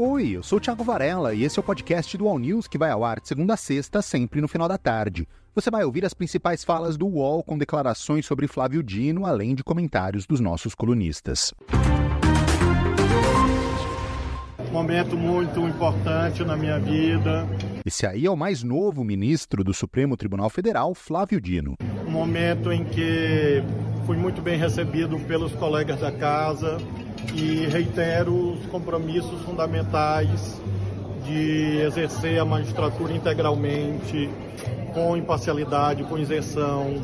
Oi, eu sou o Thiago Varela e esse é o podcast do All News que vai ao ar de segunda a sexta, sempre no final da tarde. Você vai ouvir as principais falas do UOL com declarações sobre Flávio Dino, além de comentários dos nossos colunistas. Momento muito importante na minha vida. Esse aí é o mais novo ministro do Supremo Tribunal Federal, Flávio Dino. Um momento em que fui muito bem recebido pelos colegas da casa e reitero os compromissos fundamentais de exercer a magistratura integralmente, com imparcialidade, com isenção,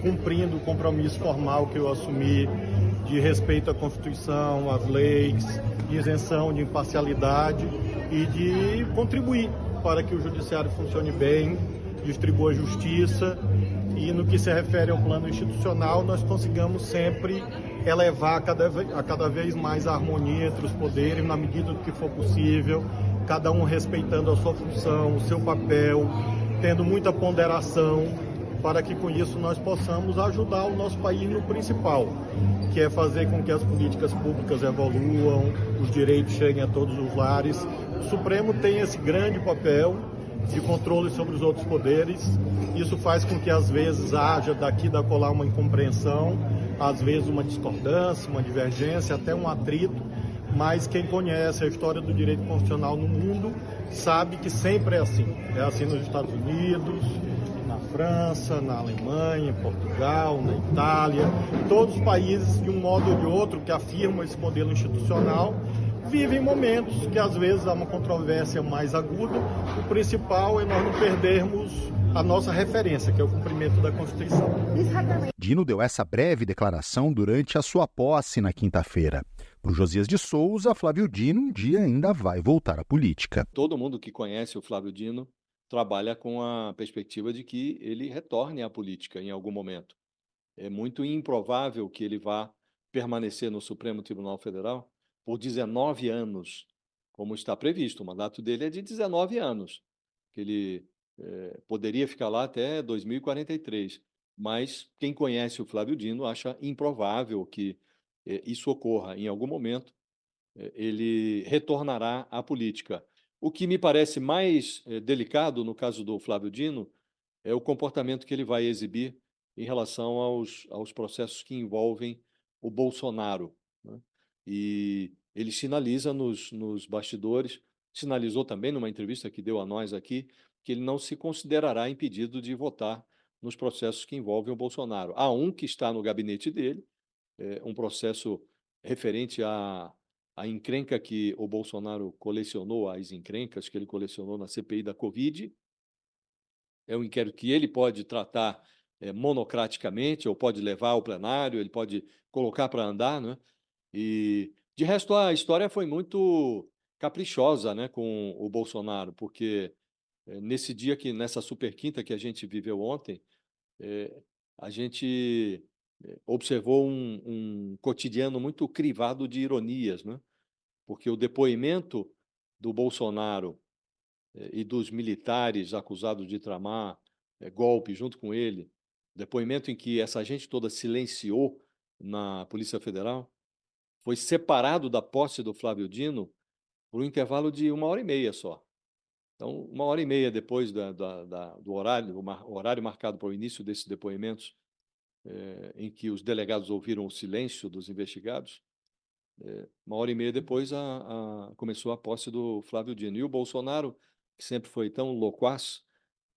cumprindo o compromisso formal que eu assumi de respeito à Constituição, às leis, de isenção, de imparcialidade e de contribuir para que o Judiciário funcione bem, distribua justiça e no que se refere ao plano institucional, nós consigamos sempre elevar cada, a cada vez mais a harmonia entre os poderes, na medida do que for possível, cada um respeitando a sua função, o seu papel, tendo muita ponderação, para que com isso nós possamos ajudar o nosso país no principal, que é fazer com que as políticas públicas evoluam, os direitos cheguem a todos os lares. O Supremo tem esse grande papel de controle sobre os outros poderes. Isso faz com que às vezes haja daqui da colar uma incompreensão, às vezes uma discordância, uma divergência, até um atrito, mas quem conhece a história do direito constitucional no mundo sabe que sempre é assim. É assim nos Estados Unidos, na França, na Alemanha, em Portugal, na Itália, todos os países de um modo ou de outro que afirmam esse modelo institucional vivem momentos que às vezes há uma controvérsia mais aguda. O principal é nós não perdermos a nossa referência, que é o cumprimento da Constituição. Dino deu essa breve declaração durante a sua posse na quinta-feira. Para o Josias de Souza, Flávio Dino um dia ainda vai voltar à política. Todo mundo que conhece o Flávio Dino trabalha com a perspectiva de que ele retorne à política em algum momento. É muito improvável que ele vá permanecer no Supremo Tribunal Federal por 19 anos, como está previsto. O mandato dele é de 19 anos, que ele é, poderia ficar lá até 2043. Mas quem conhece o Flávio Dino acha improvável que é, isso ocorra em algum momento. É, ele retornará à política. O que me parece mais delicado no caso do Flávio Dino é o comportamento que ele vai exibir em relação aos, aos processos que envolvem o Bolsonaro. Né? E ele sinaliza nos, nos bastidores, sinalizou também numa entrevista que deu a nós aqui, que ele não se considerará impedido de votar nos processos que envolvem o Bolsonaro. Há um que está no gabinete dele, é, um processo referente à, à encrenca que o Bolsonaro colecionou, as encrencas que ele colecionou na CPI da Covid. É um inquérito que ele pode tratar é, monocraticamente, ou pode levar ao plenário, ele pode colocar para andar, né? E, de resto, a história foi muito caprichosa né, com o Bolsonaro, porque nesse dia que, nessa super quinta que a gente viveu ontem, é, a gente observou um, um, cotidiano muito crivado de ironias, né? porque o depoimento do Bolsonaro e dos militares acusados de tramar golpe junto com ele, depoimento em que essa gente toda silenciou na Polícia Federal, foi separado da posse do Flávio Dino por um intervalo de uma hora e meia só. Então, uma hora e meia depois da, da, da, do horário, o horário marcado para o início desses depoimentos, é, em que os delegados ouviram o silêncio dos investigados, é, uma hora e meia depois a, a, começou a posse do Flávio Dino. E o Bolsonaro, que sempre foi tão loquaz,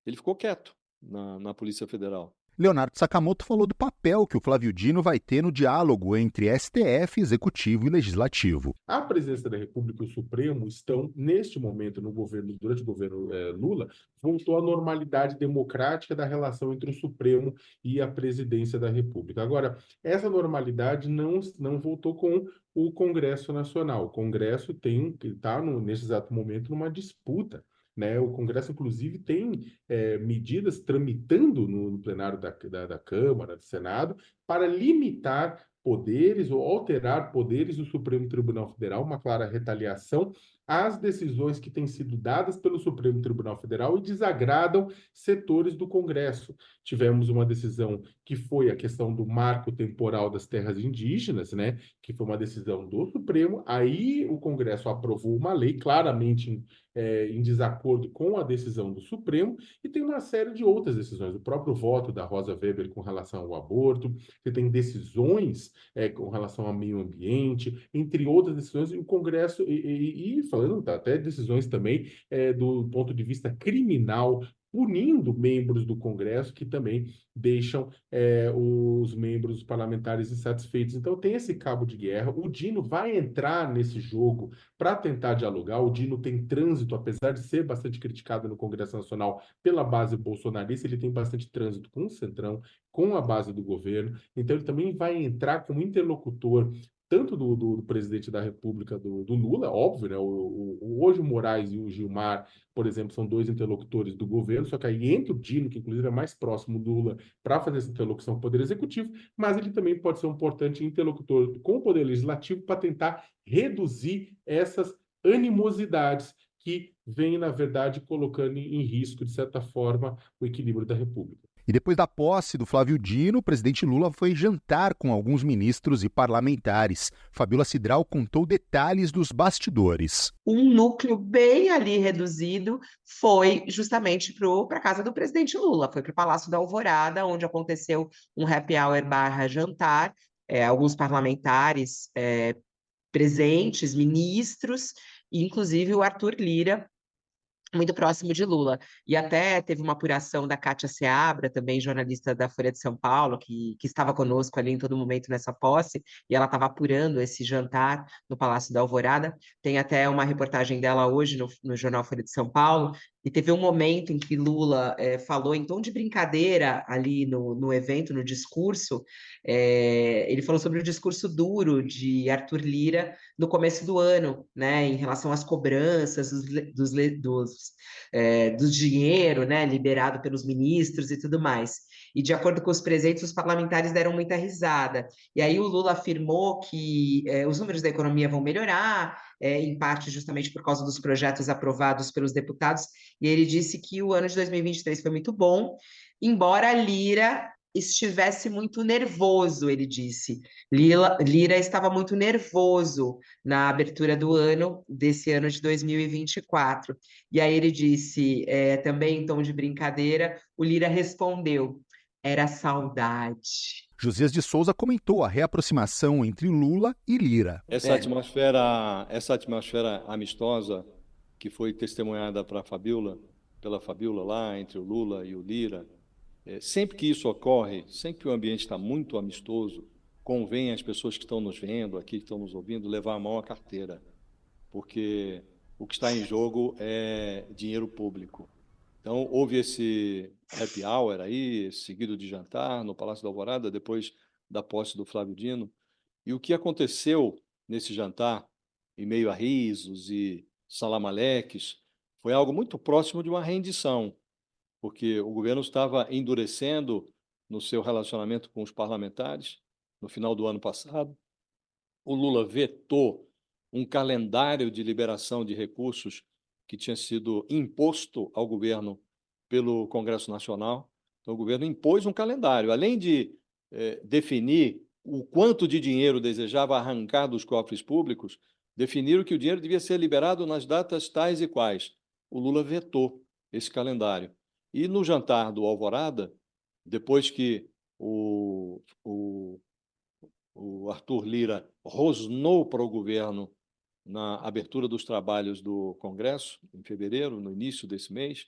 ele ficou quieto na, na Polícia Federal. Leonardo Sakamoto falou do papel que o Flávio Dino vai ter no diálogo entre STF, Executivo e Legislativo. A presidência da República e o Supremo estão, neste momento, no governo, durante o governo é, Lula, voltou à normalidade democrática da relação entre o Supremo e a presidência da República. Agora, essa normalidade não, não voltou com o Congresso Nacional. O Congresso tem está, nesse exato momento, numa disputa né? O Congresso, inclusive, tem é, medidas tramitando no, no plenário da, da, da, Câmara, do Senado, para limitar poderes ou alterar poderes do Supremo Tribunal Federal, uma clara retaliação às decisões que têm sido dadas pelo Supremo Tribunal Federal e desagradam setores do Congresso. Tivemos uma decisão que foi a questão do marco temporal das terras indígenas, né, que foi uma decisão do Supremo. Aí o Congresso aprovou uma lei claramente em, é, em desacordo com a decisão do Supremo, e tem uma série de outras decisões. O próprio voto da Rosa Weber com relação ao aborto, você tem decisões é, com relação ao meio ambiente, entre outras decisões, e o Congresso, e, e, e falando tá, até decisões também é, do ponto de vista criminal, punindo membros do Congresso que também deixam é, os membros parlamentares insatisfeitos. Então tem esse cabo de guerra. O Dino vai entrar nesse jogo para tentar dialogar. O Dino tem trânsito, apesar de ser bastante criticado no Congresso Nacional pela base bolsonarista, ele tem bastante trânsito com o Centrão, com a base do governo. Então ele também vai entrar como interlocutor tanto do, do, do, presidente da República, do, do Lula, óbvio, né? O, o, hoje o Moraes e o Gilmar, por exemplo, são dois interlocutores do governo, só que aí entra o Dino, que inclusive é mais próximo do Lula, para fazer essa interlocução com o Poder Executivo, mas ele também pode ser um importante interlocutor com o Poder Legislativo para tentar reduzir essas animosidades que vêm, na verdade, colocando em risco, de certa forma, o equilíbrio da República. E depois da posse do Flávio Dino, o presidente Lula foi jantar com alguns ministros e parlamentares. Fabiola Cidral contou detalhes dos bastidores. Um núcleo bem ali reduzido foi justamente para a casa do presidente Lula, foi para o Palácio da Alvorada, onde aconteceu um happy hour barra jantar. É, alguns parlamentares é, presentes, ministros, inclusive o Arthur Lira, muito próximo de Lula. E até teve uma apuração da Kátia Seabra, também jornalista da Folha de São Paulo, que, que estava conosco ali em todo momento nessa posse, e ela estava apurando esse jantar no Palácio da Alvorada. Tem até uma reportagem dela hoje no, no jornal Folha de São Paulo, e teve um momento em que Lula é, falou em tom de brincadeira ali no, no evento, no discurso, é, ele falou sobre o discurso duro de Arthur Lira no começo do ano, né, em relação às cobranças dos, dos, dos, é, do dinheiro né, liberado pelos ministros e tudo mais. E de acordo com os presentes, os parlamentares deram muita risada. E aí o Lula afirmou que é, os números da economia vão melhorar, é, em parte justamente por causa dos projetos aprovados pelos deputados, e ele disse que o ano de 2023 foi muito bom, embora Lira estivesse muito nervoso, ele disse. Lila, Lira estava muito nervoso na abertura do ano, desse ano de 2024. E aí ele disse, é, também em tom de brincadeira, o Lira respondeu: era saudade. Josias de Souza comentou a reaproximação entre Lula e Lira. Essa é. atmosfera, essa atmosfera amistosa que foi testemunhada para Fabiola, pela Fabiola lá entre o Lula e o Lira, é, sempre que isso ocorre, sempre que o ambiente está muito amistoso, convém às pessoas que estão nos vendo, aqui que estão nos ouvindo, levar a mão à carteira, porque o que está em jogo é dinheiro público. Então, houve esse happy hour aí, seguido de jantar no Palácio da Alvorada, depois da posse do Flávio Dino. E o que aconteceu nesse jantar, em meio a risos e salamaleques, foi algo muito próximo de uma rendição porque o governo estava endurecendo no seu relacionamento com os parlamentares no final do ano passado. O Lula vetou um calendário de liberação de recursos que tinha sido imposto ao governo pelo Congresso Nacional. Então, o governo impôs um calendário, além de eh, definir o quanto de dinheiro desejava arrancar dos cofres públicos, definiram que o dinheiro devia ser liberado nas datas tais e quais. O Lula vetou esse calendário. E no jantar do Alvorada, depois que o, o, o Arthur Lira rosnou para o governo na abertura dos trabalhos do Congresso, em fevereiro, no início desse mês,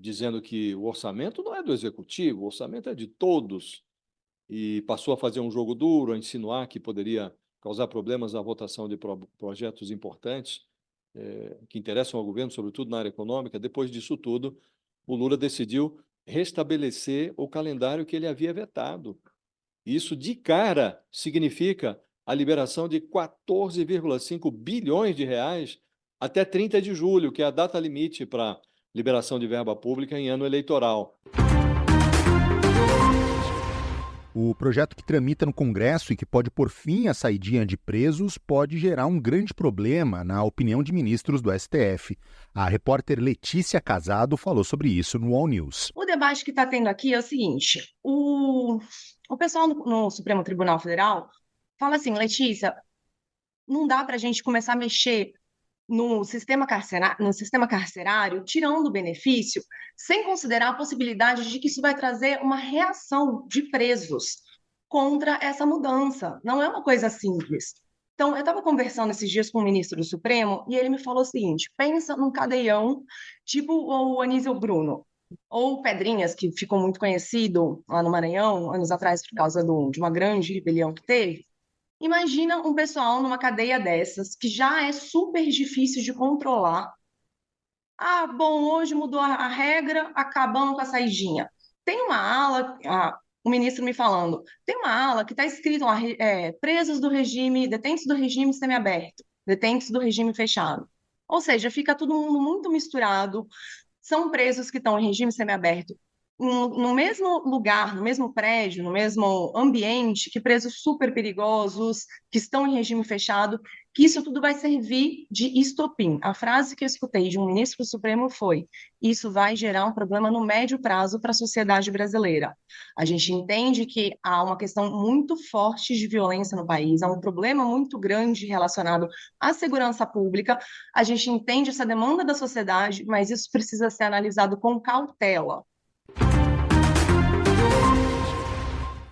dizendo que o orçamento não é do executivo, o orçamento é de todos, e passou a fazer um jogo duro, a insinuar que poderia causar problemas na votação de pro projetos importantes é, que interessam ao governo, sobretudo na área econômica. Depois disso tudo, o Lula decidiu restabelecer o calendário que ele havia vetado. Isso, de cara, significa a liberação de 14,5 bilhões de reais até 30 de julho, que é a data limite para liberação de verba pública em ano eleitoral. O projeto que tramita no Congresso e que pode pôr fim à saidinha de presos pode gerar um grande problema, na opinião de ministros do STF. A repórter Letícia Casado falou sobre isso no All News. O debate que está tendo aqui é o seguinte: o, o pessoal no, no Supremo Tribunal Federal fala assim, Letícia, não dá para a gente começar a mexer no sistema, carcerário, no sistema carcerário, tirando benefício, sem considerar a possibilidade de que isso vai trazer uma reação de presos contra essa mudança. Não é uma coisa simples. Então, eu estava conversando esses dias com o ministro do Supremo e ele me falou o seguinte: pensa num cadeião tipo o Anísio Bruno, ou Pedrinhas, que ficou muito conhecido lá no Maranhão, anos atrás, por causa do, de uma grande rebelião que teve. Imagina um pessoal numa cadeia dessas, que já é super difícil de controlar. Ah, bom, hoje mudou a, regra, acabamos com a saidinha. Tem uma ala, ah, o ministro me falando, tem uma ala que está escrito lá, é, presos do regime, detentos do regime semiaberto, detentos do regime fechado. Ou seja, fica todo mundo muito misturado. São presos que estão em regime semiaberto no mesmo lugar, no mesmo prédio, no mesmo ambiente que presos super perigosos, que estão em regime fechado, que isso tudo vai servir de estopim. A frase que eu escutei de um ministro do Supremo foi: isso vai gerar um problema no médio prazo para a sociedade brasileira. A gente entende que há uma questão muito forte de violência no país, há um problema muito grande relacionado à segurança pública. A gente entende essa demanda da sociedade, mas isso precisa ser analisado com cautela